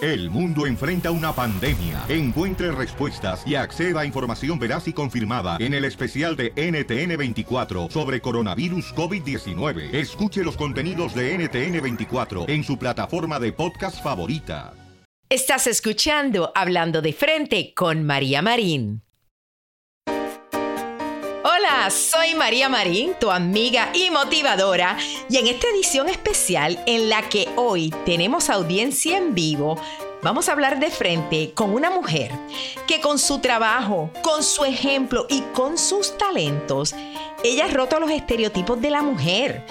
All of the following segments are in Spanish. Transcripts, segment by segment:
El mundo enfrenta una pandemia. Encuentre respuestas y acceda a información veraz y confirmada en el especial de NTN24 sobre coronavirus COVID-19. Escuche los contenidos de NTN24 en su plataforma de podcast favorita. Estás escuchando Hablando de Frente con María Marín. Hola, soy María Marín, tu amiga y motivadora, y en esta edición especial en la que hoy tenemos audiencia en vivo, vamos a hablar de frente con una mujer que con su trabajo, con su ejemplo y con sus talentos, ella ha roto los estereotipos de la mujer.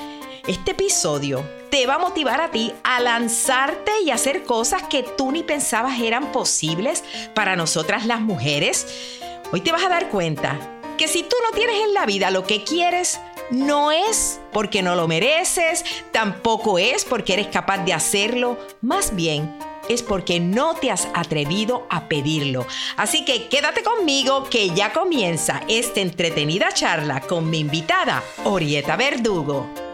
Este episodio te va a motivar a ti a lanzarte y hacer cosas que tú ni pensabas eran posibles para nosotras las mujeres. Hoy te vas a dar cuenta si tú no tienes en la vida lo que quieres, no es porque no lo mereces, tampoco es porque eres capaz de hacerlo, más bien es porque no te has atrevido a pedirlo. Así que quédate conmigo que ya comienza esta entretenida charla con mi invitada, Orieta Verdugo.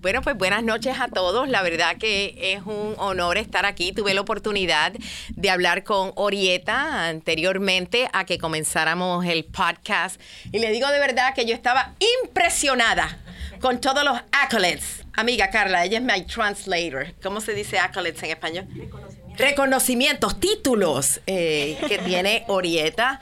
Bueno, pues buenas noches a todos. La verdad que es un honor estar aquí. Tuve la oportunidad de hablar con Orieta anteriormente a que comenzáramos el podcast. Y le digo de verdad que yo estaba impresionada con todos los accolades. Amiga Carla, ella es mi translator. ¿Cómo se dice accolades en español? Reconocimientos, títulos eh, que tiene Orieta.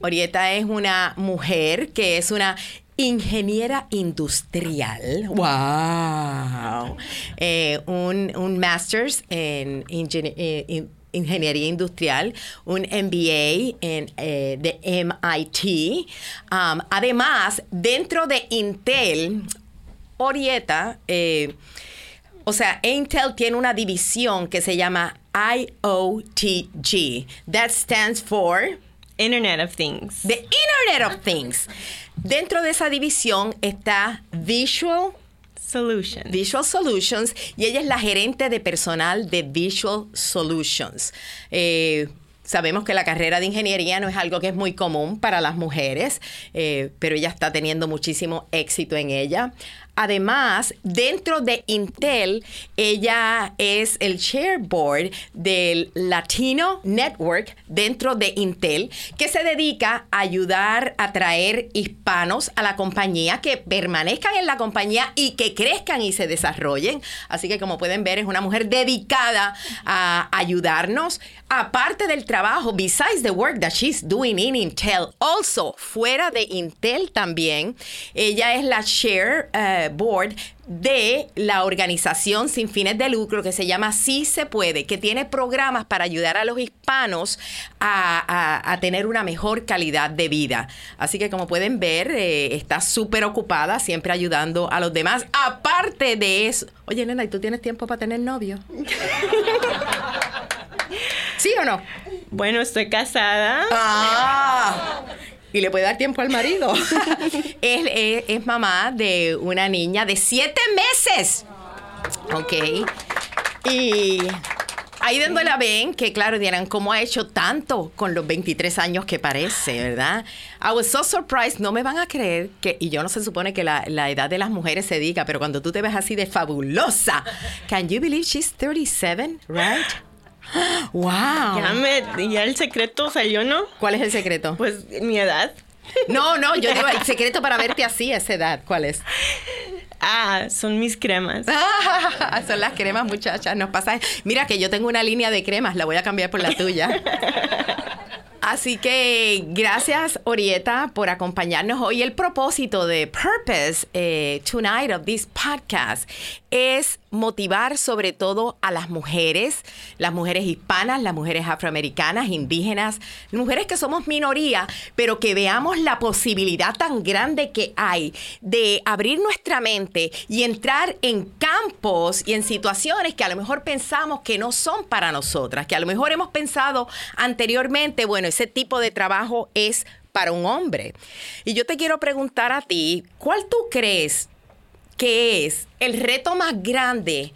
Orieta es una mujer que es una ingeniera industrial. ¡Wow! Eh, un, un master's en eh, ingeniería industrial, un MBA en, eh, de MIT. Um, además, dentro de Intel, Orieta, o sea, Intel tiene una división que se llama IOTG. That stands for Internet of Things. The Internet of Things. Dentro de esa división está Visual Solutions. Visual Solutions y ella es la gerente de personal de Visual Solutions. Eh, sabemos que la carrera de ingeniería no es algo que es muy común para las mujeres, eh, pero ella está teniendo muchísimo éxito en ella. Además, dentro de Intel, ella es el chairboard del Latino Network dentro de Intel, que se dedica a ayudar a traer hispanos a la compañía, que permanezcan en la compañía y que crezcan y se desarrollen. Así que como pueden ver, es una mujer dedicada a ayudarnos. Aparte del trabajo, besides the work that she's doing in Intel, also fuera de Intel también, ella es la chair. Uh, board de la organización sin fines de lucro que se llama Sí se puede, que tiene programas para ayudar a los hispanos a, tener una mejor calidad de vida. Así que como pueden ver, eh, está súper ocupada, siempre ayudando a los demás. Aparte de eso, oye nena, ¿y tú tienes tiempo para tener novio? ¿Sí o no? Bueno, estoy casada. Ah, y le puede dar tiempo al marido. es, es, mamá de una niña de siete meses. Ok. Y ahí donde la ven, que claro, dirán, ¿cómo ha hecho tanto con los 23 años que parece, verdad? I was so surprised, no me van a creer que, y yo no se supone que la, la, edad de las mujeres se diga, pero cuando tú te ves así de fabulosa, can you believe she's 37, right? ¡Wow! Ya, me, ya el secreto salió, ¿no? ¿Cuál es el secreto? Pues mi edad. No, no, yo digo, el secreto para verte así a esa edad, ¿cuál es? Ah, son mis cremas. Ah, son las cremas, muchachas. Nos pasa. Mira que yo tengo una línea de cremas, la voy a cambiar por la tuya. Así que gracias, Orieta, por acompañarnos hoy. El propósito de Purpose eh, Tonight of this podcast es motivar sobre todo a las mujeres, las mujeres hispanas, las mujeres afroamericanas, indígenas, mujeres que somos minoría, pero que veamos la posibilidad tan grande que hay de abrir nuestra mente y entrar en campos y en situaciones que a lo mejor pensamos que no son para nosotras, que a lo mejor hemos pensado anteriormente, bueno, ese tipo de trabajo es para un hombre. Y yo te quiero preguntar a ti, ¿cuál tú crees que es el reto más grande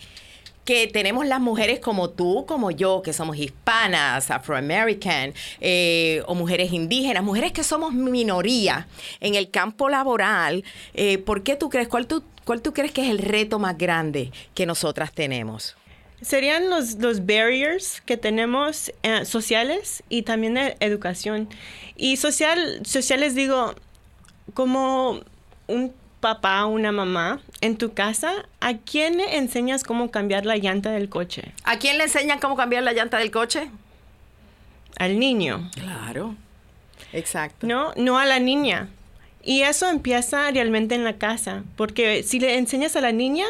que tenemos las mujeres como tú, como yo, que somos hispanas, afroamerican, eh, o mujeres indígenas, mujeres que somos minoría en el campo laboral, eh, ¿por qué tú crees, cuál tú, cuál tú crees que es el reto más grande que nosotras tenemos? Serían los, los barriers que tenemos eh, sociales y también de educación. Y social, sociales digo, como un papá, una mamá en tu casa, ¿a quién le enseñas cómo cambiar la llanta del coche? ¿A quién le enseñan cómo cambiar la llanta del coche? Al niño. Claro. Exacto. No, no a la niña. Y eso empieza realmente en la casa, porque si le enseñas a la niña,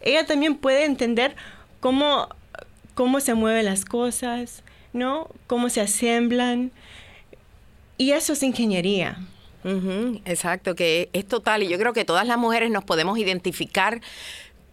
ella también puede entender cómo, cómo se mueven las cosas, ¿no? Cómo se asemblan. Y eso es ingeniería. Exacto, que es total. Y yo creo que todas las mujeres nos podemos identificar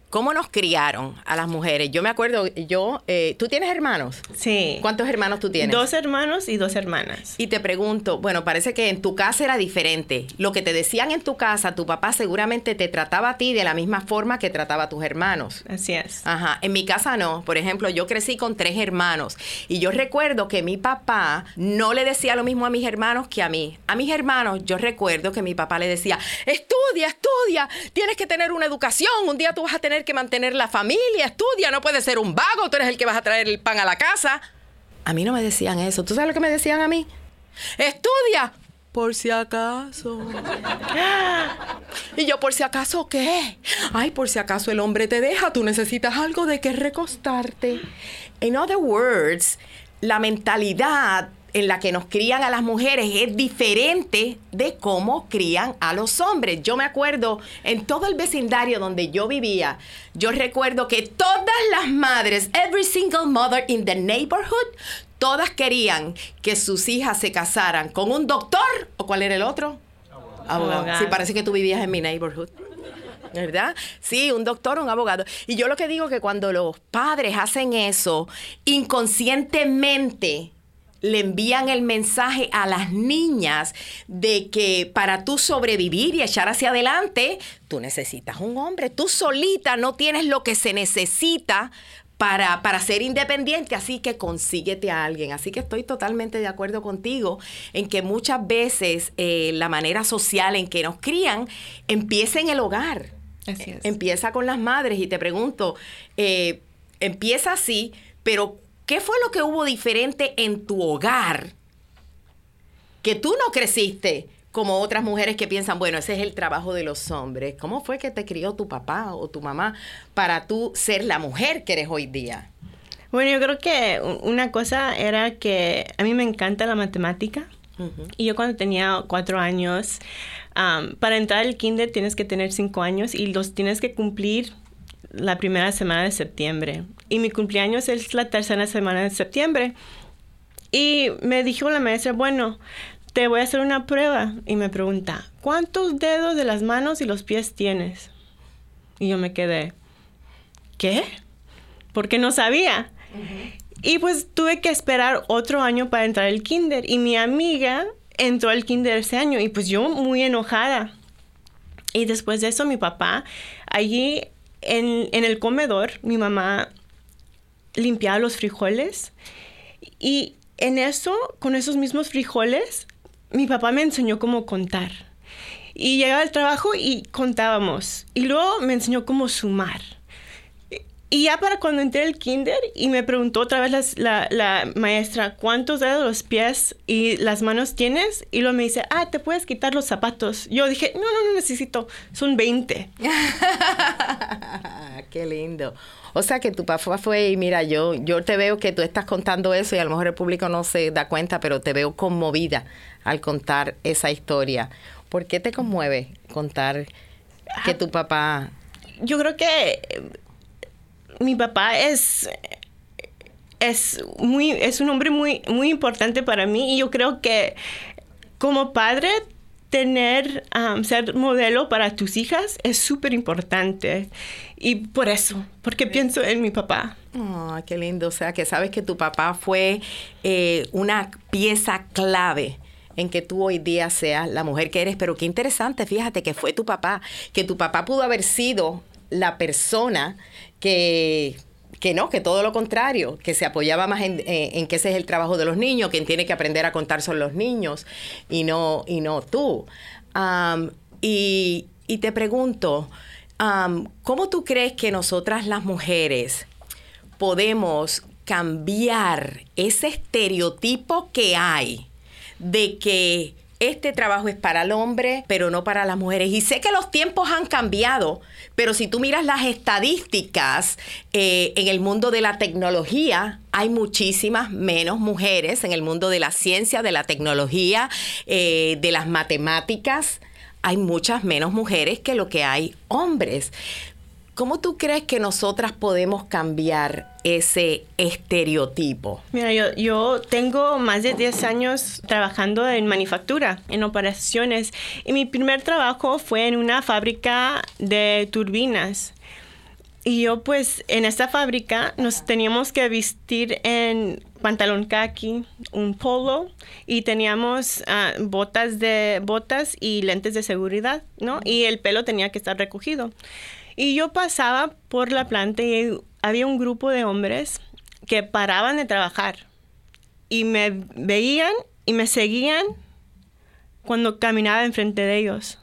cómo nos criaron a las mujeres. Yo me acuerdo, yo, eh, ¿tú tienes hermanos? Sí. ¿Cuántos hermanos tú tienes? Dos hermanos y dos hermanas. Y te pregunto, bueno, parece que en tu casa era diferente. Lo que te decían en tu casa, tu papá seguramente te trataba a ti de la misma forma que trataba a tus hermanos. Así es. Ajá, en mi casa no. Por ejemplo, yo crecí con tres hermanos y yo recuerdo que mi papá no le decía lo mismo a mis hermanos que a mí. A mis hermanos yo recuerdo que mi papá le decía, estudia, estudia, tienes que tener una educación, un día tú vas a tener que mantener la familia, estudia, no puedes ser un vago, tú eres el que vas a traer el pan a la casa. A mí no me decían eso. ¿Tú sabes lo que me decían a mí? Estudia. Por si acaso. Y yo, por si acaso, ¿qué? Ay, por si acaso el hombre te deja, tú necesitas algo de que recostarte. In other words, la mentalidad en la que nos crían a las mujeres es diferente de cómo crían a los hombres. Yo me acuerdo en todo el vecindario donde yo vivía, yo recuerdo que todas las madres, every single mother in the neighborhood, todas querían que sus hijas se casaran con un doctor o cuál era el otro? Abogado. Abogado. Sí, parece que tú vivías en mi neighborhood. ¿Verdad? Sí, un doctor, un abogado. Y yo lo que digo que cuando los padres hacen eso, inconscientemente le envían el mensaje a las niñas de que para tú sobrevivir y echar hacia adelante, tú necesitas un hombre. Tú solita no tienes lo que se necesita para, para ser independiente, así que consíguete a alguien. Así que estoy totalmente de acuerdo contigo en que muchas veces eh, la manera social en que nos crían empieza en el hogar. Así es. Empieza con las madres y te pregunto, eh, empieza así, pero ¿qué fue lo que hubo diferente en tu hogar que tú no creciste como otras mujeres que piensan, bueno, ese es el trabajo de los hombres? ¿Cómo fue que te crió tu papá o tu mamá para tú ser la mujer que eres hoy día? Bueno, yo creo que una cosa era que a mí me encanta la matemática. Y yo cuando tenía cuatro años, para entrar al kinder tienes que tener cinco años y los tienes que cumplir la primera semana de septiembre. Y mi cumpleaños es la tercera semana de septiembre. Y me dijo la maestra, bueno, te voy a hacer una prueba. Y me pregunta, ¿cuántos dedos de las manos y los pies tienes? Y yo me quedé, ¿qué? Porque no sabía. Y pues tuve que esperar otro año para entrar al kinder. Y mi amiga entró al kinder ese año. Y pues yo muy enojada. Y después de eso mi papá, allí en, el comedor, mi mamá limpiaba los frijoles. Y en eso, con esos mismos frijoles, mi papá me enseñó cómo contar. Y llegaba al trabajo y contábamos. Y luego me enseñó cómo sumar. Y ya para cuando entré al kinder y me preguntó otra vez la, la, maestra, ¿cuántos dedos los pies y las manos tienes? Y luego me dice, ah, te puedes quitar los zapatos. Yo dije, no, no, no necesito, son 20. Qué lindo. O sea que tu papá fue y mira, yo, yo te veo que tú estás contando eso y a lo mejor el público no se da cuenta, pero te veo conmovida al contar esa historia. ¿Por qué te conmueve contar que tu papá... Yo creo que mi papá es es muy es un hombre muy muy importante para mí y yo creo que como padre tener um, ser modelo para tus hijas es súper importante y por eso porque pienso en mi papá. Oh, qué lindo. O sea que sabes que tu papá fue eh, una pieza clave en que tú hoy día seas la mujer que eres, pero qué interesante, fíjate que fue tu papá, que tu papá pudo haber sido la persona que que no, que todo lo contrario, que se apoyaba más en, eh, que ese es el trabajo de los niños, quien tiene que aprender a contar son los niños y no, y no tú. y, te pregunto, ¿cómo tú crees que nosotras las mujeres podemos cambiar ese estereotipo que hay de que este trabajo es para el hombre, pero no para las mujeres. Y sé que los tiempos han cambiado, pero si tú miras las estadísticas eh, en el mundo de la tecnología, hay muchísimas menos mujeres en el mundo de la ciencia, de la tecnología, eh, de las matemáticas. Hay muchas menos mujeres que lo que hay hombres. ¿Cómo tú crees que nosotras podemos cambiar ese estereotipo? Mira, yo, yo tengo más de 10 años trabajando en manufactura, en operaciones, y mi primer trabajo fue en una fábrica de turbinas. Y yo pues en esta fábrica nos teníamos que vestir en pantalón khaki, un polo y teníamos ah, botas de botas y lentes de seguridad, ¿no? Y el pelo tenía que estar recogido. Y yo pasaba por la planta y había un grupo de hombres que paraban de trabajar y me veían y me seguían cuando caminaba enfrente de ellos.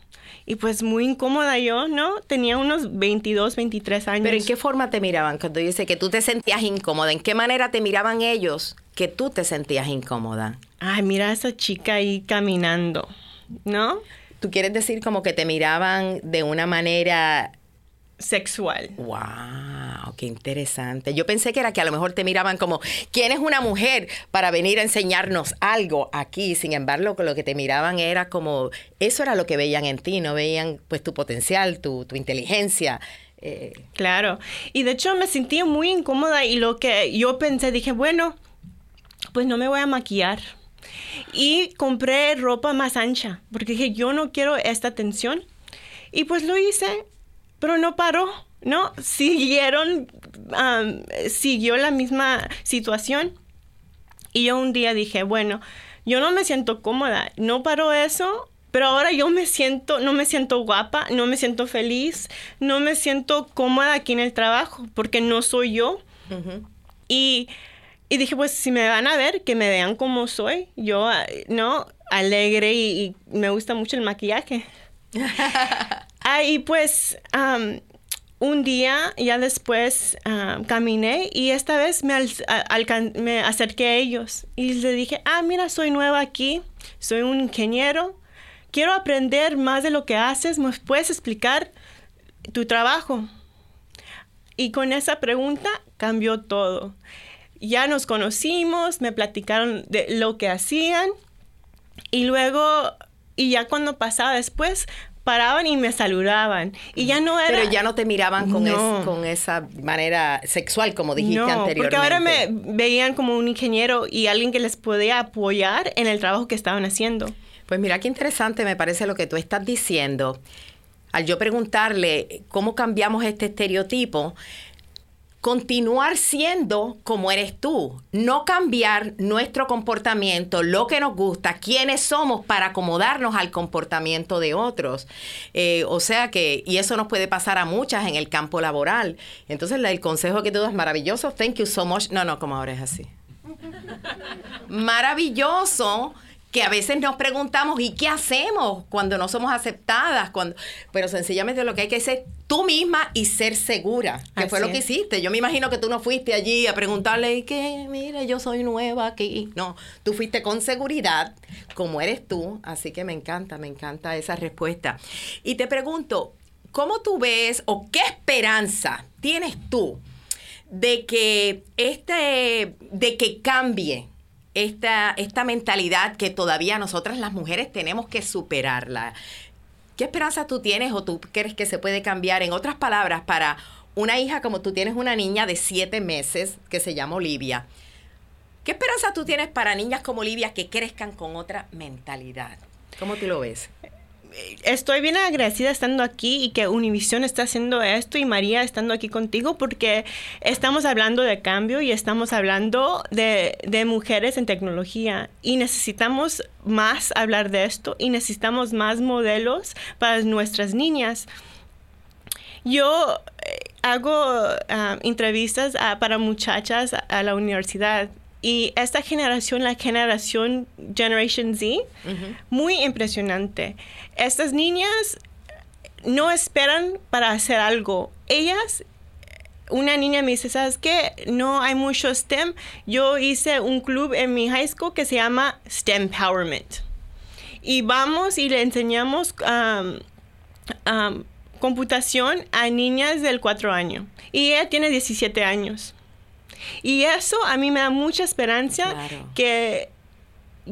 Y pues muy incómoda yo, ¿no? Tenía unos 22, 23 años. Pero ¿en qué forma te miraban? Cuando dice que tú te sentías incómoda, ¿en qué manera te miraban ellos que tú te sentías incómoda? Ay, mira a esa chica ahí caminando, ¿no? ¿Tú quieres decir como que te miraban de una manera sexual. ¡Wow! ¡Qué interesante! Yo pensé que era que a lo mejor te miraban como, ¿quién es una mujer para venir a enseñarnos algo aquí? Sin embargo, lo que te miraban era como, eso era lo que veían en ti, no veían pues tu potencial, tu, inteligencia. Eh. Claro. Y de hecho me sentía muy incómoda y lo que yo pensé, dije, bueno, pues no me voy a maquillar. Y compré ropa más ancha, porque dije, yo no quiero esta atención. Y pues lo hice pero no paró, ¿no? Siguieron, siguió la misma situación. Y yo un día dije, bueno, yo no me siento cómoda, no paró eso, pero ahora yo me siento, no me siento guapa, no me siento feliz, no me siento cómoda aquí en el trabajo, porque no soy yo. y, y, dije, pues si me van a ver, que me vean como soy, yo, ¿no? Alegre y me gusta mucho el maquillaje. Ahí pues un día, ya después caminé y esta vez me, me acerqué a ellos y les dije, ah, mira, soy nueva aquí, soy un ingeniero, quiero aprender más de lo que haces, ¿me puedes explicar tu trabajo? Y con esa pregunta cambió todo. Ya nos conocimos, me platicaron de lo que hacían y luego, y ya cuando pasaba después, paraban y me saludaban. Y ya no era... Pero ya no te miraban con, con esa manera sexual, como dijiste no, anteriormente. porque ahora me veían como un ingeniero y alguien que les podía apoyar en el trabajo que estaban haciendo. Pues mira qué interesante me parece lo que tú estás diciendo. Al yo preguntarle cómo cambiamos este estereotipo, continuar siendo como eres tú, no cambiar nuestro comportamiento, lo que nos gusta, quiénes somos para acomodarnos al comportamiento de otros. Eh, o sea que, y eso nos puede pasar a muchas en el campo laboral. Entonces, el consejo que tú das es maravilloso. Thank you so much. No, no, como ahora es así. Maravilloso que a veces nos preguntamos, ¿y qué hacemos cuando no somos aceptadas? Cuando, pero sencillamente lo que hay que hacer tú misma y ser segura, que fue lo que hiciste. Yo me imagino que tú no fuiste allí a preguntarle, que mire, yo soy nueva aquí. No, tú fuiste con seguridad, como eres tú, así que me encanta, me encanta esa respuesta. Y te pregunto, ¿cómo tú ves o qué esperanza tienes tú de que este, de que cambie esta, esta mentalidad que todavía nosotras las mujeres tenemos que superarla. ¿Qué esperanza tú tienes o tú crees que se puede cambiar? En otras palabras, para una hija como tú tienes una niña de siete meses que se llama Olivia, ¿qué esperanza tú tienes para niñas como Olivia que crezcan con otra mentalidad? ¿Cómo tú lo ves? Estoy bien agradecida estando aquí y que Univision está haciendo esto y María estando aquí contigo porque estamos hablando de cambio y estamos hablando de, de, mujeres en tecnología y necesitamos más hablar de esto y necesitamos más modelos para nuestras niñas. Yo eh, hago ah, entrevistas para muchachas a la universidad y esta generación, la generación Generation Z, muy impresionante. Estas niñas no esperan para hacer algo. Ellas una niña me dice, ¿sabes qué? No hay mucho STEM. Yo hice un club en mi high school que se llama STEM Empowerment. Y vamos y le enseñamos um, um, computación a niñas del 4 años. Y ella tiene 17 años. Y eso a mí me da mucha esperanza que,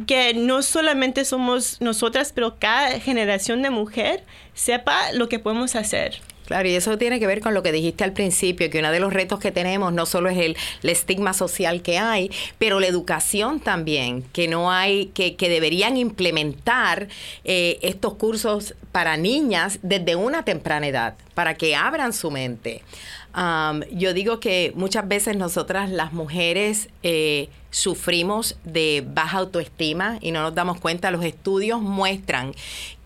que no solamente somos nosotras, pero cada generación de mujer sepa lo que podemos hacer. Claro, y eso tiene que ver con lo que dijiste al principio, que uno de los retos que tenemos no solo es el, estigma social que hay, pero la educación también, que no hay, que, que deberían implementar eh, estos cursos para niñas desde una temprana edad, para que abran su mente yo digo que muchas veces nosotras las mujeres eh, sufrimos de baja autoestima y no nos damos cuenta. Los estudios muestran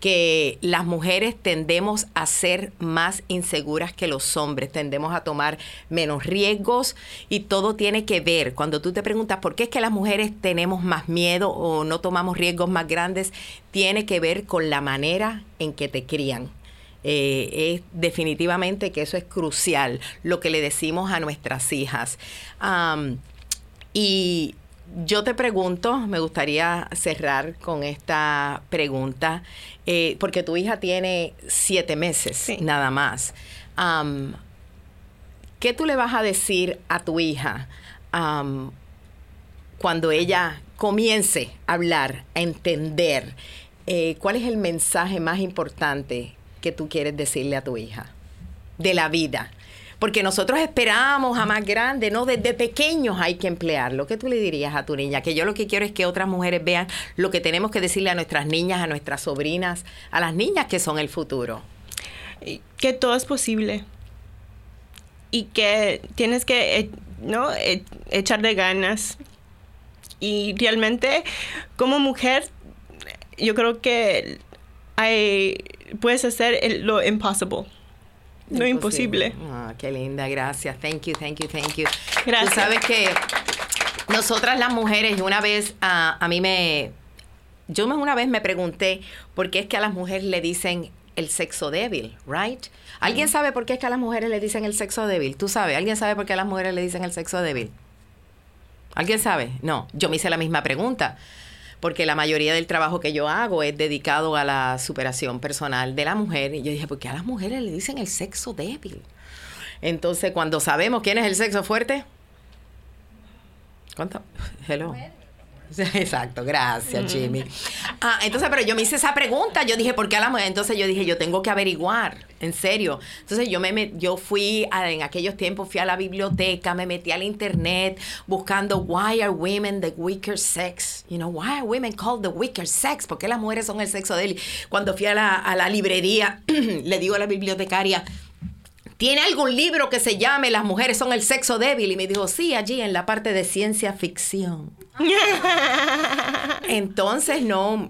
que las mujeres tendemos a ser más inseguras que los hombres, tendemos a tomar menos riesgos y todo tiene que ver. Cuando tú te preguntas por qué es que las mujeres tenemos más miedo o no tomamos riesgos más grandes, tiene que ver con la manera en que te crían. Eh, es definitivamente que eso es crucial, lo que le decimos a nuestras hijas. y yo te pregunto, me gustaría cerrar con esta pregunta, eh, porque tu hija tiene siete meses nada más. ¿Qué tú le vas a decir a tu hija cuando ella comience a hablar, a entender? Eh, ¿Cuál es el mensaje más importante que tú quieres decirle a tu hija de la vida. Porque nosotros esperamos a más grande, ¿no? Desde pequeños hay que emplearlo. ¿Qué tú le dirías a tu niña? Que yo lo que quiero es que otras mujeres vean lo que tenemos que decirle a nuestras niñas, a nuestras sobrinas, a las niñas que son el futuro. Que todo es posible. Y que tienes que, eh, ¿no? E, echar de ganas. Y realmente, como mujer, yo creo que hay puedes hacer lo impossible. Lo imposible. Ah, qué linda, gracias. Thank you, thank you, thank you. Gracias. Tú sabes que nosotras las mujeres, una vez a mí me. Yo una vez me pregunté por qué es que a las mujeres le dicen el sexo débil, ¿right? ¿Alguien sabe por qué es que a las mujeres le dicen el sexo débil? ¿Tú sabes? ¿Alguien sabe por qué a las mujeres le dicen el sexo débil? ¿Alguien sabe? No, yo me hice la misma pregunta porque la mayoría del trabajo que yo hago es dedicado a la superación personal de la mujer. Y yo dije, ¿por qué a las mujeres le dicen el sexo débil? Entonces, cuando sabemos quién es el sexo fuerte, ¿cuánto? Hello. Exacto, gracias Jimmy. Ah, entonces, pero yo me hice esa pregunta, yo dije, ¿por qué a la mujer? Entonces yo dije, yo tengo que averiguar, en serio. Entonces yo me yo fui en aquellos tiempos fui a la biblioteca, me metí al internet buscando why are women the weaker sex? You know, why are women called the weaker sex? ¿Por qué las mujeres son el sexo débil? Cuando fui a la, a la librería, le digo a la bibliotecaria, ¿Tiene algún libro que se llame Las mujeres son el sexo débil? Y me dijo, sí, allí en la parte de ciencia ficción. Entonces no,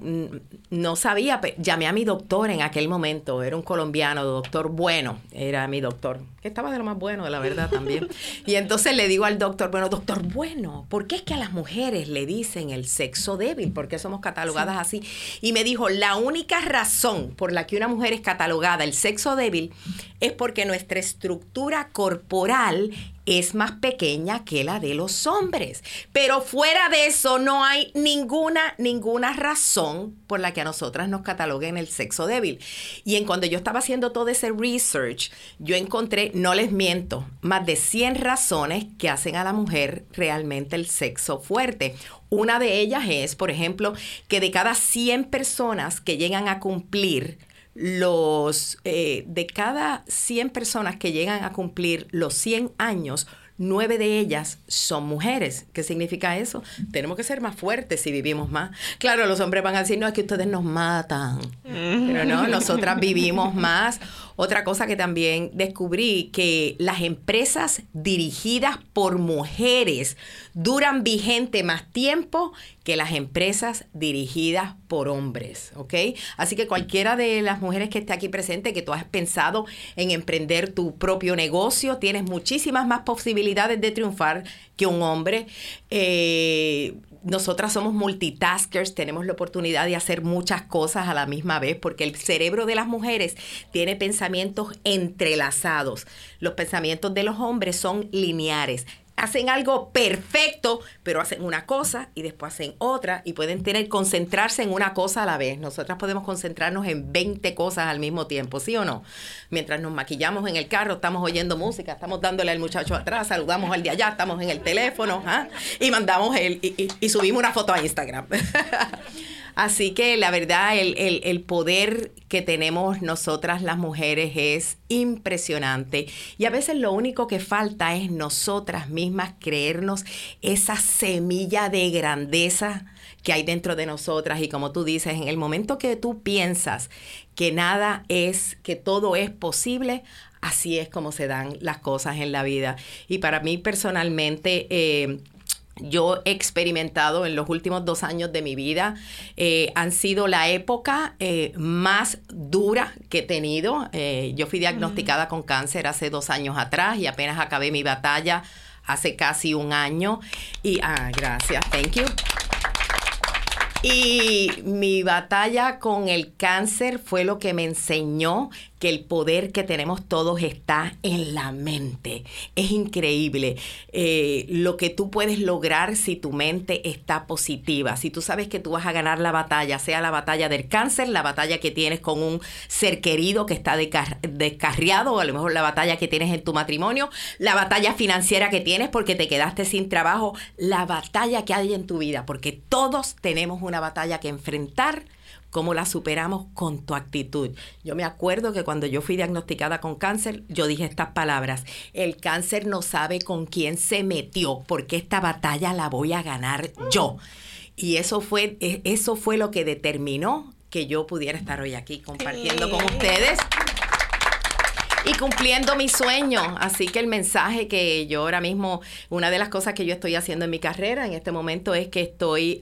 no sabía, llamé a mi doctor en aquel momento, era un colombiano, doctor bueno, era mi doctor, estaba de lo más bueno, de la verdad también. Y entonces le digo al doctor, bueno, doctor bueno, ¿por qué es que a las mujeres le dicen el sexo débil? ¿Por qué somos catalogadas así? Y me dijo, la única razón por la que una mujer es catalogada el sexo débil es porque nuestra estructura corporal es más pequeña que la de los hombres. Pero fuera de eso no hay ninguna, ninguna razón por la que a nosotras nos cataloguen el sexo débil. Y en cuando yo estaba haciendo todo ese research, yo encontré, no les miento, más de 100 razones que hacen a la mujer realmente el sexo fuerte. Una de ellas es, por ejemplo, que de cada 100 personas que llegan a cumplir los, eh, de cada 100 personas que llegan a cumplir los 100 años, nueve de ellas son mujeres. ¿Qué significa eso? Tenemos que ser más fuertes si vivimos más. Claro, los hombres van a decir, no, es que ustedes nos matan. Pero no, nosotras vivimos más. Otra cosa que también descubrí, que las empresas dirigidas por mujeres duran vigente más tiempo que las empresas dirigidas por hombres, ¿ok? Así que cualquiera de las mujeres que esté aquí presente, que tú has pensado en emprender tu propio negocio, tienes muchísimas más posibilidades de triunfar que un hombre. Eh, nosotras somos multitaskers, tenemos la oportunidad de hacer muchas cosas a la misma vez, porque el cerebro de las mujeres tiene pensamientos entrelazados. Los pensamientos de los hombres son lineares hacen algo perfecto, pero hacen una cosa y después hacen otra y pueden tener concentrarse en una cosa a la vez. Nosotras podemos concentrarnos en 20 cosas al mismo tiempo, ¿sí o no? Mientras nos maquillamos en el carro, estamos oyendo música, estamos dándole al muchacho atrás, saludamos al de allá, estamos en el teléfono ¿ah? y mandamos el y subimos una foto a Instagram. Así que la verdad, el, poder que tenemos nosotras las mujeres es impresionante. Y a veces lo único que falta es nosotras mismas creernos esa semilla de grandeza que hay dentro de nosotras. Y como tú dices, en el momento que tú piensas que nada es, que todo es posible, así es como se dan las cosas en la vida. Y para mí personalmente, eh, yo he experimentado en los últimos dos años de mi vida eh, han sido la época eh, más dura que he tenido. Eh, yo fui diagnosticada con cáncer hace dos años atrás y apenas acabé mi batalla hace casi un año. Y, ah, gracias, thank you. Y mi batalla con el cáncer fue lo que me enseñó que el poder que tenemos todos está en la mente. Es increíble eh, lo que tú puedes lograr si tu mente está positiva. Si tú sabes que tú vas a ganar la batalla, sea la batalla del cáncer, la batalla que tienes con un ser querido que está descarriado, o a lo mejor la batalla que tienes en tu matrimonio, la batalla financiera que tienes porque te quedaste sin trabajo, la batalla que hay en tu vida, porque todos tenemos una batalla que enfrentar cómo la superamos con tu actitud. Yo me acuerdo que cuando yo fui diagnosticada con cáncer, yo dije estas palabras, el cáncer no sabe con quién se metió, porque esta batalla la voy a ganar yo. Y eso fue, e, eso fue lo que determinó que yo pudiera estar hoy aquí compartiendo con ustedes y cumpliendo mi sueño. Así que el mensaje que yo ahora mismo, una de las cosas que yo estoy haciendo en mi carrera en este momento es que estoy,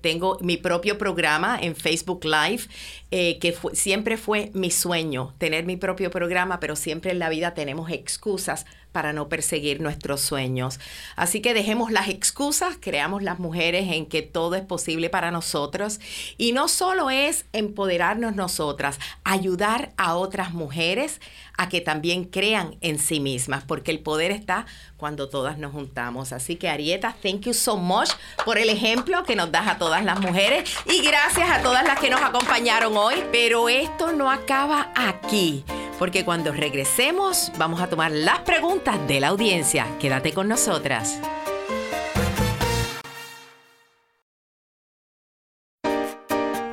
tengo mi propio programa en Facebook Live, eh, que siempre fue mi sueño, tener mi propio programa, pero siempre en la vida tenemos excusas para no perseguir nuestros sueños. Así que dejemos las excusas, creamos las mujeres en que todo es posible para nosotros y no solo es empoderarnos nosotras, ayudar a otras mujeres a que también crean en sí mismas, porque el poder está cuando todas nos juntamos. Así que Arieta, thank you so much por el ejemplo que nos das a todas las mujeres y gracias a todas las que nos acompañaron hoy, pero esto no acaba aquí porque cuando regresemos vamos a tomar las preguntas de la audiencia. Quédate con nosotras.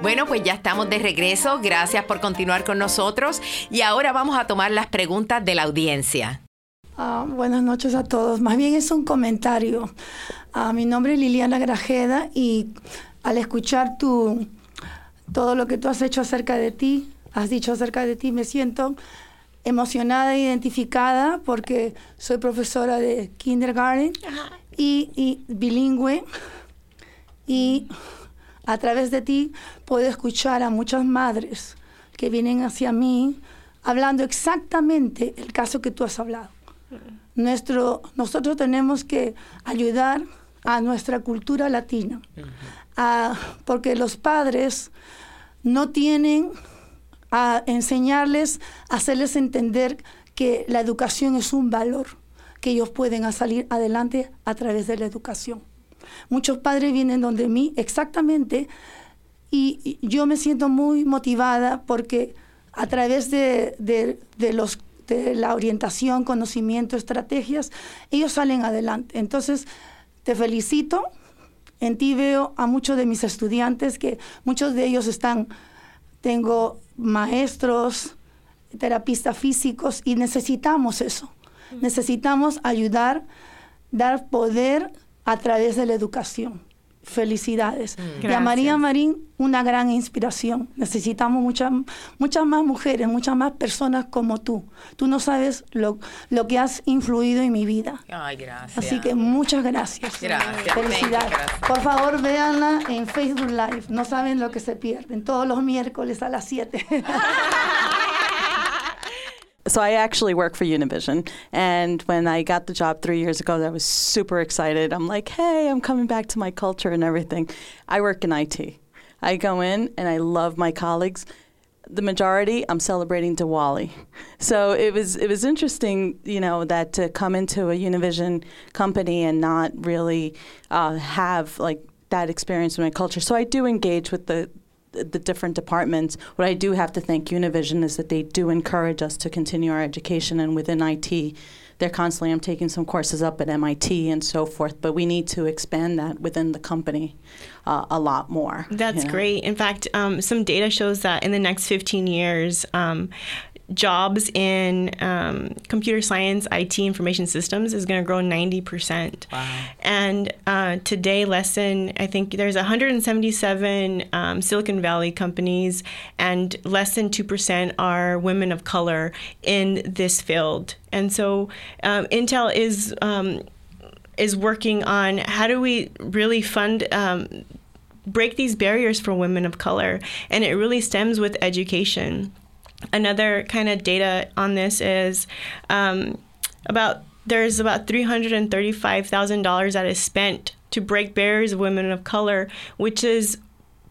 Bueno, pues ya estamos de regreso. Gracias por continuar con nosotros. Y ahora vamos a tomar las preguntas de la audiencia. Ah, buenas noches a todos. Más bien es un comentario. Ah, mi nombre es Liliana Grajeda y al escuchar tu, todo lo que tú has hecho acerca de ti, has dicho acerca de ti, me siento emocionada e identificada porque soy profesora de kindergarten y, bilingüe. Y a través de ti puedo escuchar a muchas madres que vienen hacia mí hablando exactamente el caso que tú has hablado. Nuestro, nosotros tenemos que ayudar a nuestra cultura latina, porque los padres no tienen a enseñarles, a hacerles entender que la educación es un valor, que ellos pueden salir adelante a través de la educación. Muchos padres vienen donde mí exactamente y, yo me siento muy motivada porque a través de, de, los, de la orientación, conocimiento, estrategias, ellos salen adelante. Entonces, te felicito. En ti veo a muchos de mis estudiantes que muchos de ellos están, tengo maestros, terapistas físicos y necesitamos eso. Necesitamos ayudar, dar poder a través de la educación. Felicidades. Mm. Y a María Marín, una gran inspiración. Necesitamos muchas, muchas más mujeres, muchas más personas como tú. Tú no sabes lo, lo que has influido en mi vida. Ay, gracias. Así que muchas gracias. Gracias. Felicidades. Por favor, véanla en Facebook Live. No saben lo que se pierden. Todos los miércoles a las 7. So I actually work for Univision. And when I got the job three years ago, I was super excited. I'm like, hey, I'm coming back to my culture and everything. I work in IT. I go in and I love my colleagues. The majority, I'm celebrating Diwali. So it was it was interesting, you know, that to come into a Univision company and not really uh, have like that experience in my culture. So I do engage with the the different departments. What I do have to thank Univision is that they do encourage us to continue our education, and within IT, they're constantly. I'm taking some courses up at MIT and so forth, but we need to expand that within the company uh, a lot more. That's you know? great. In fact, um, some data shows that in the next 15 years, um, jobs in um, computer science, IT, information systems is going to grow 90%. Wow. And uh, today, less than, I think there's 177 um, Silicon Valley companies, and less than 2% are women of color in this field. And so um, Intel is. Um, is working on how do we really fund um, break these barriers for women of color and it really stems with education another kind of data on this is um, about there's about $335,000 that is spent to break barriers of women of color, which is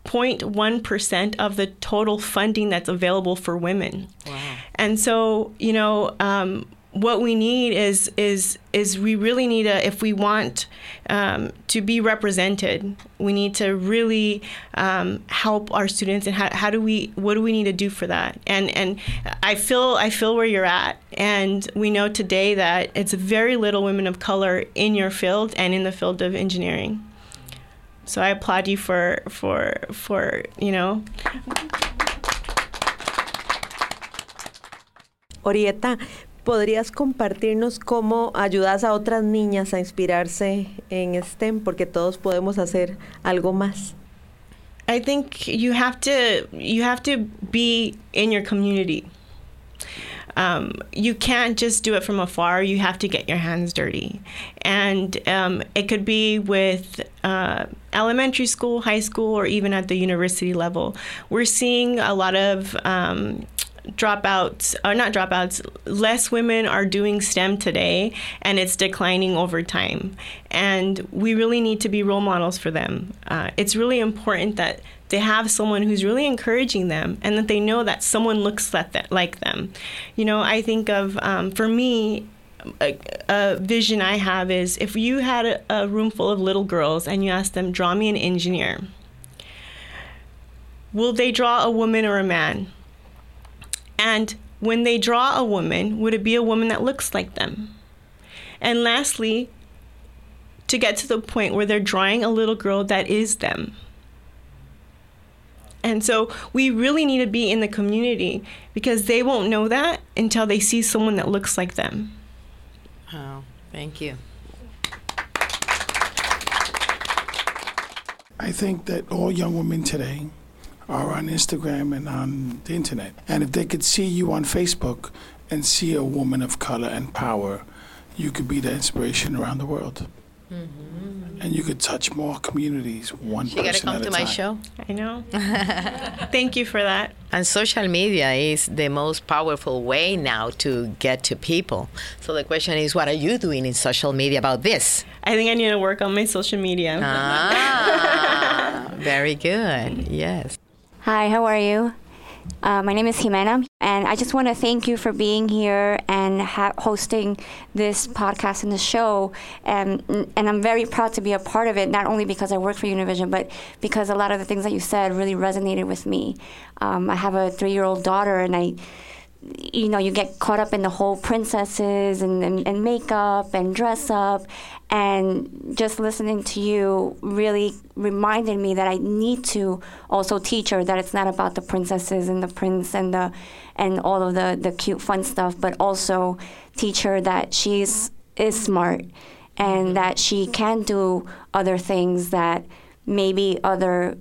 0.1% of the total funding that's available for women. Wow. And so, you know, um, what we need is is is we really need a if we want um, to be represented we need to really um, help our students and how, how do we what do we need to do for that? And and I feel I feel where you're at. And we know today that it's very little women of color in your field and in the field of engineering. So I applaud you for for for you know. Orieta, ¿Podrías compartirnos cómo ayudas a otras niñas a inspirarse en STEM? Porque todos podemos hacer algo más. I think you have to you have to be in your community. Um, you can't just do it from afar. You have to get your hands dirty, and um, it could be with uh, elementary school, high school, or even at the university level. We're seeing a lot of um, dropouts or not dropouts less women are doing stem today and it's declining over time. And we really need to be role models for them. Uh, it's really important that they have someone who's really encouraging them and that they know that someone looks like them. You know i think of um, for me a, a, vision i have is if you had a, a room full of little girls and you asked them draw me an engineer. Will they draw a woman or a man and when they draw a woman, would it be a woman that looks like them? And lastly, to get to the point where they're drawing a little girl that is them. And so we really need to be in the community because they won't know that until they see someone that looks like them. Oh, thank you. I think that all young women today are on Instagram and on the internet. And if they could see you on Facebook and see a woman of color and power, you could be the inspiration around the world. And you could touch more communities one You gotta come at a to my show. I know. Thank you for that. And social media is the most powerful way now to get to people. So the question is, what are you doing in social media about this? I think I need to work on my social media. Ah, very good. Yes. Hi, how are you? Uh, my name is Jimena, and I just want to thank you for being here and ha- hosting this podcast and the show. And, and I'm very proud to be a part of it, not only because I work for Univision, but because a lot of the things that you said really resonated with me. Um, I have a three year old daughter, and I you know, you get caught up in the whole princesses and, and, and makeup and dress up. And just listening to you really reminded me that I need to also teach her that it's not about the princesses and the prince and the and all of the, the cute fun stuff, but also teach her that she's is smart and mm-hmm. that she can do other things that maybe other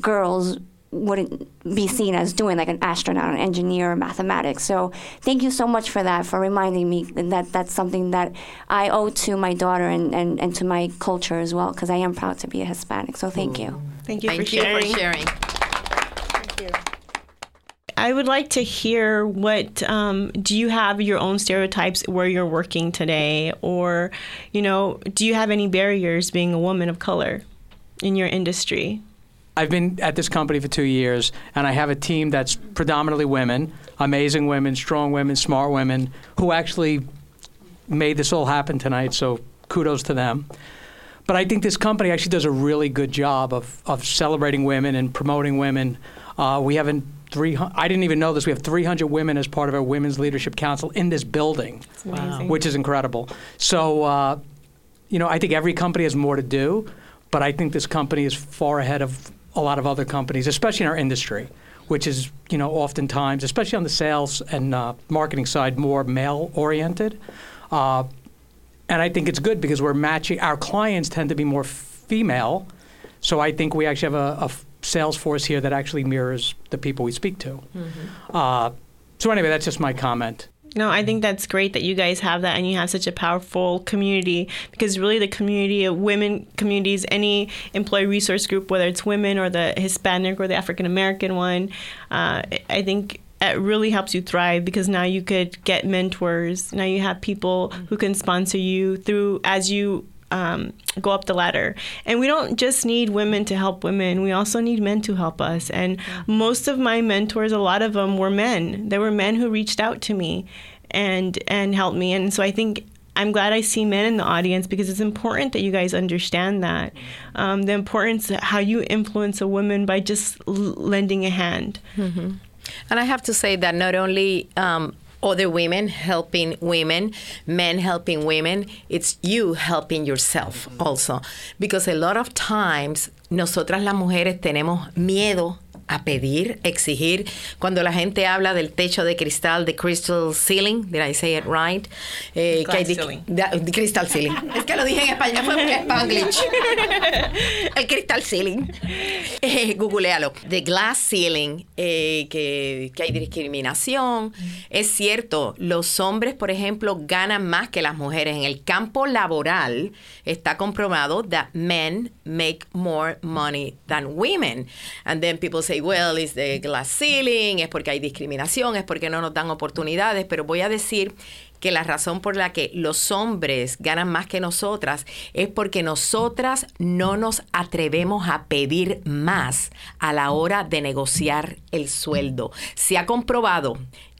girls wouldn't be seen as doing like an astronaut, an engineer, or mathematics. So thank you so much for that, for reminding me that that's something that I owe to my daughter and, and, and to my culture as well, because I am proud to be a Hispanic. So thank you. Thank you Thank for you sharing. for sharing. I would like to hear what um, do you have your own stereotypes where you're working today, or you know, do you have any barriers being a woman of color in your industry? I've been at this company for two years, and I have a team that's predominantly women, amazing women, strong women, smart women, who actually made this all happen tonight. So kudos to them. But I think this company actually does a really good job of, of celebrating women and promoting women. Uh, we haven't three. I didn't even know this. We have 300 women as part of our Women's Leadership Council in this building, which is incredible. So, uh, you know, I think every company has more to do, but I think this company is far ahead of a lot of other companies, especially in our industry, which is, you know, oftentimes, especially on the sales and uh, marketing side, more male oriented. Uh, and I think it's good because we're matching, our clients tend to be more female. So I think we actually have a sales force here that actually mirrors the people we speak to. Uh, so anyway, that's just my comment. No, I think that's great that you guys have that and you have such a powerful community because really the community of women communities, any employee resource group, whether it's women or the Hispanic or the African American one, uh, I think it really helps you thrive because now you could get mentors. Now you have people who can sponsor you through as you um, go up the ladder. And we don't just need women to help women, we also need men to help us. And most of my mentors, a lot of them were men. There were men who reached out to me and and helped me. And so I think I'm glad I see men in the audience because it's important that you guys understand that um, the importance of how you influence a woman by just l- lending a hand. And I have to say that not only um, other women helping women, men helping women, it's you helping yourself also. Because a lot of times nosotras las mujeres tenemos miedo a pedir, exigir. Cuando la gente habla del techo de cristal, de crystal ceiling, did I say it right? Eh, di- ceiling. da- de crystal ceiling. Es que lo dije en español, fue en spanglish. El crystal ceiling. Eh, googlealo. The glass ceiling, eh, que, que hay discriminación. Es cierto, los hombres, por ejemplo, ganan más que las mujeres. En el campo laboral está comprobado that men make more money than women. And then people say, well, it's the glass ceiling, es porque hay discriminación, es porque no nos dan oportunidades. Pero voy a decir que la razón por la que los hombres ganan más que nosotras es porque nosotras no nos atrevemos a pedir más a la hora de negociar el sueldo. Se ha comprobado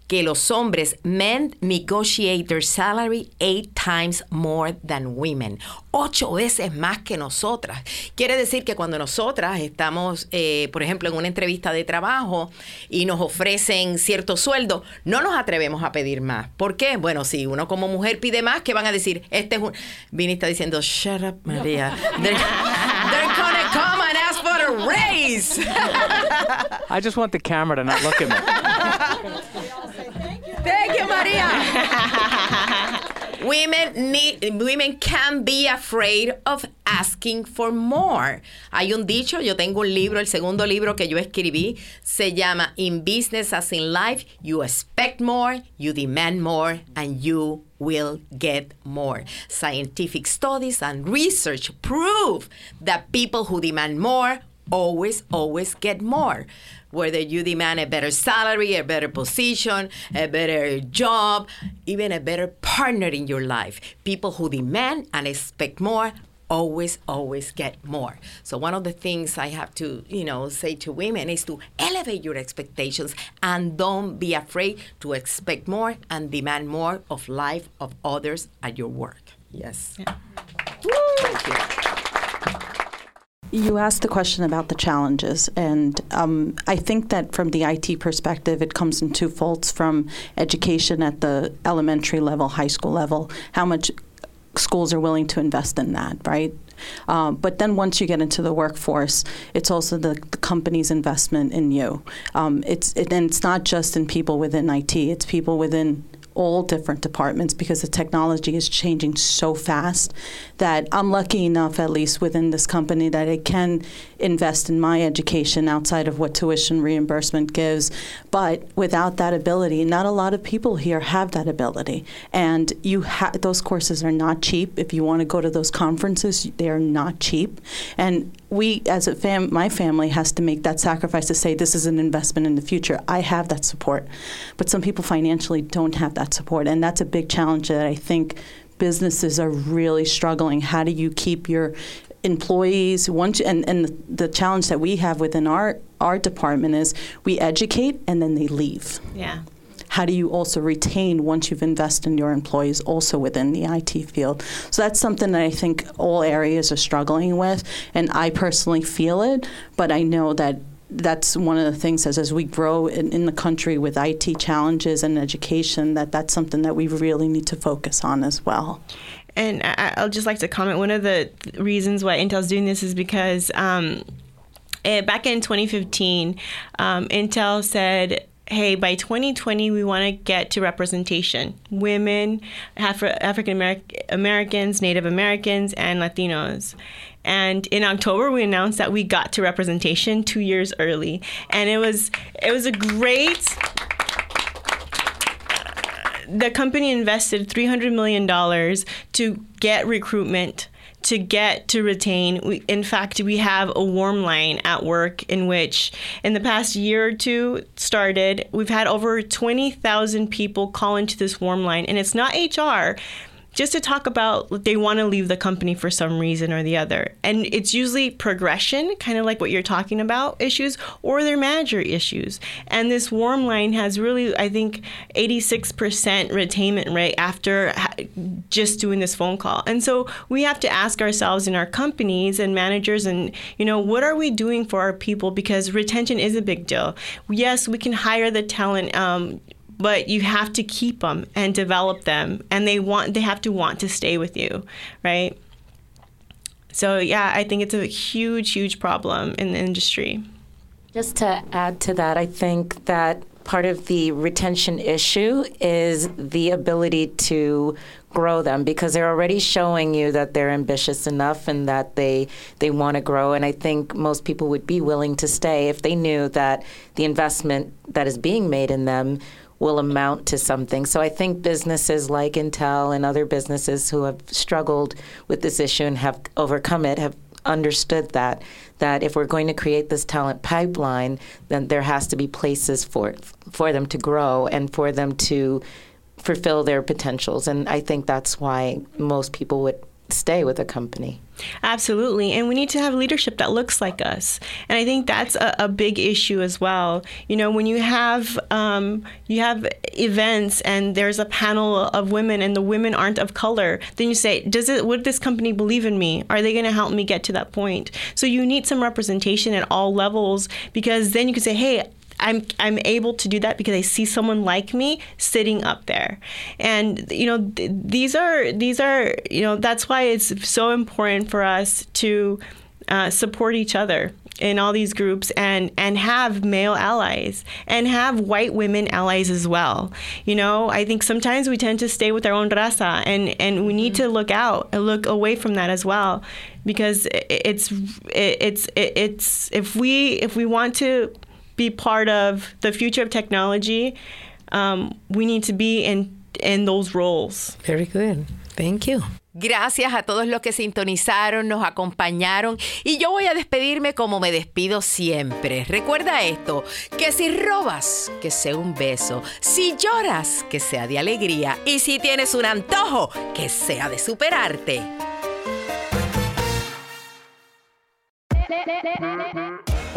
que los hombres, men negotiate their salary eight times more than women. Ocho veces más que nosotras. Quiere decir que cuando nosotras estamos, eh, por ejemplo, en una entrevista de trabajo y nos ofrecen cierto sueldo, no nos atrevemos a pedir más. ¿Por qué? Bueno, si uno como mujer pide más, ¿qué van a decir? Este es un... Vini está diciendo, shut up, María. They're, they're gonna come and ask for a raise. I just want the camera to not look at me. Women need, women can be afraid of asking for more. Hay un dicho, yo tengo un libro, el segundo libro que yo escribí, se llama In Business as in Life, you expect more, you demand more, and you will get more. Scientific studies and research prove that people who demand more always, always get more. Whether you demand a better salary, a better position, a better job, even a better partner in your life. People who demand and expect more always always get more so one of the things i have to you know say to women is to elevate your expectations and don't be afraid to expect more and demand more of life of others at your work yes yeah. Thank you. You asked the question about the challenges, and um, I think that from the IT perspective, it comes in two folds from education at the elementary level, high school level, how much schools are willing to invest in that, right? Um, but then once you get into the workforce, it's also the, the company's investment in you. Um, it's it, and it's not just in people within IT; it's people within all different departments because the technology is changing so fast that I'm lucky enough, at least within this company, that it can invest in my education outside of what tuition reimbursement gives. But without that ability, not a lot of people here have that ability. And you ha- those courses are not cheap. If you want to go to those conferences, they are not cheap. And we, as a fam, my family has to make that sacrifice to say this is an investment in the future. I have that support, but some people financially don't have that support, and that's a big challenge that I think businesses are really struggling. How do you keep your employees once and, and the challenge that we have within our our department is we educate and then they leave. Yeah how do you also retain once you've invested in your employees also within the IT field? So that's something that I think all areas are struggling with, and I personally feel it, but I know that that's one of the things as, as we grow in, in, the country with IT challenges and education that that's something that we really need to focus on as well. And I, will just like to comment. One of the reasons why Intel's doing this is because um, eh, back in 2015, um, Intel said hey, by 2020, we want to get to representation women, Afri- African Americans, Native Americans, and Latinos. And in October, we announced that we got to representation two years early, and it was it was a great. The company invested three hundred million dollars to get recruitment to get to retain. We, in fact, we have a warm line at work in which, in the past year or two, started. We've had over 20,000 people call into this warm line, and it's not HR just to talk about they want to leave the company for some reason or the other. And it's usually progression, kind of like what you're talking about, issues, or their manager issues. And this warm line has really, I think, 86% retainment rate after just doing this phone call. And so we have to ask ourselves in our companies and managers, and, you know, what are we doing for our people? Because retention is a big deal. Yes, we can hire the talent. Um, but you have to keep them and develop them and they want they have to want to stay with you right? So yeah i think it's a huge huge problem in the industry. Just to add to that i think that part of the retention issue is the ability to grow them because they're already showing you that they're ambitious enough and that they they want to grow and I think most people would be willing to stay if they knew that the investment that is being made in them will amount to something. So I think businesses like Intel and other businesses who have struggled with this issue and have overcome it have understood that that if we're going to create this talent pipeline, then there has to be places for for them to grow and for them to fulfill their potentials. And I think that's why most people would stay with a company. Absolutely. And we need to have leadership that looks like us. And I think that's a, a big issue as well. You know, when you have um, you have events and there's a panel of women and the women aren't of color, then you say, does it would this company believe in me? Are they going to help me get to that point? So you need some representation at all levels because then you can say, hey, I'm I'm able to do that because I see someone like me sitting up there, and you know th- these are these are you know that's why it's so important for us to uh, support each other in all these groups and and have male allies and have white women allies as well. You know i think sometimes we tend to stay with our own raza and and we need to look out and look away from that as well because it's it's it's if we if we want to be part of the future of technology um, we need to be in in those roles. Very good. Thank you. Gracias a todos los que sintonizaron, nos acompañaron. Y yo voy a despedirme como me despido siempre. Recuerda esto, que si robas, que sea un beso, si lloras, que sea de alegría. Y si tienes un antojo, que sea de superarte.